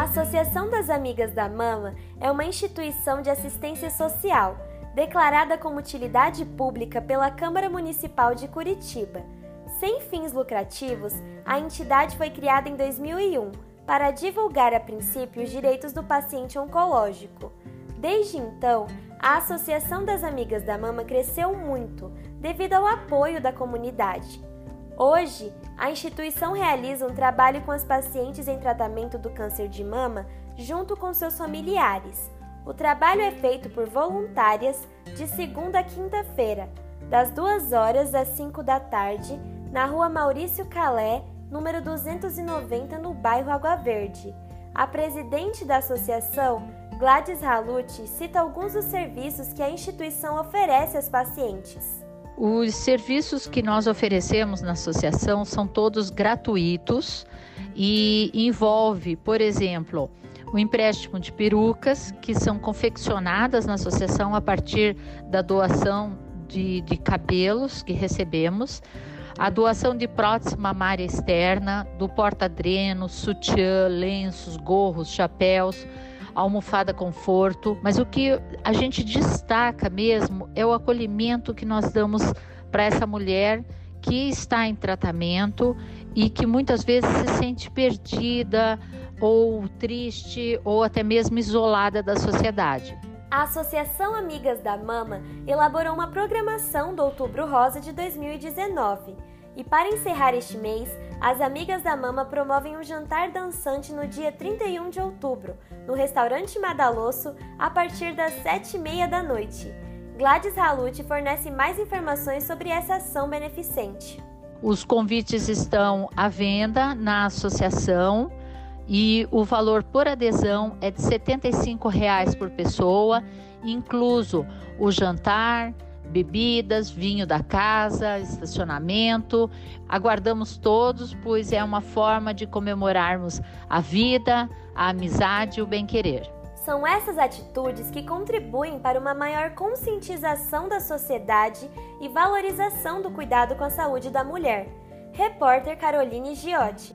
A Associação das Amigas da Mama é uma instituição de assistência social, declarada como utilidade pública pela Câmara Municipal de Curitiba. Sem fins lucrativos, a entidade foi criada em 2001 para divulgar a princípio os direitos do paciente oncológico. Desde então, a Associação das Amigas da Mama cresceu muito devido ao apoio da comunidade. Hoje, a instituição realiza um trabalho com as pacientes em tratamento do câncer de mama junto com seus familiares. O trabalho é feito por voluntárias de segunda a quinta-feira, das 2 horas às 5 da tarde, na rua Maurício Calé, número 290, no bairro Água Verde. A presidente da associação, Gladys Halucci, cita alguns dos serviços que a instituição oferece às pacientes. Os serviços que nós oferecemos na associação são todos gratuitos e envolve, por exemplo, o empréstimo de perucas que são confeccionadas na associação a partir da doação de, de cabelos que recebemos, a doação de prótese mamária externa, do porta-dreno, sutiã, lenços, gorros, chapéus, almofada conforto, mas o que a gente destaca mesmo é o acolhimento que nós damos para essa mulher que está em tratamento e que muitas vezes se sente perdida ou triste ou até mesmo isolada da sociedade. A Associação Amigas da Mama elaborou uma programação do Outubro Rosa de 2019 e para encerrar este mês, as Amigas da Mama promovem um jantar dançante no dia 31 de outubro, no restaurante Madalosso, a partir das 7h30 da noite. Gladys Halucci fornece mais informações sobre essa ação beneficente. Os convites estão à venda na associação e o valor por adesão é de R$ 75 por pessoa, incluso o jantar, bebidas, vinho da casa, estacionamento. Aguardamos todos, pois é uma forma de comemorarmos a vida, a amizade e o bem-querer. São essas atitudes que contribuem para uma maior conscientização da sociedade e valorização do cuidado com a saúde da mulher. Repórter Caroline Giotti.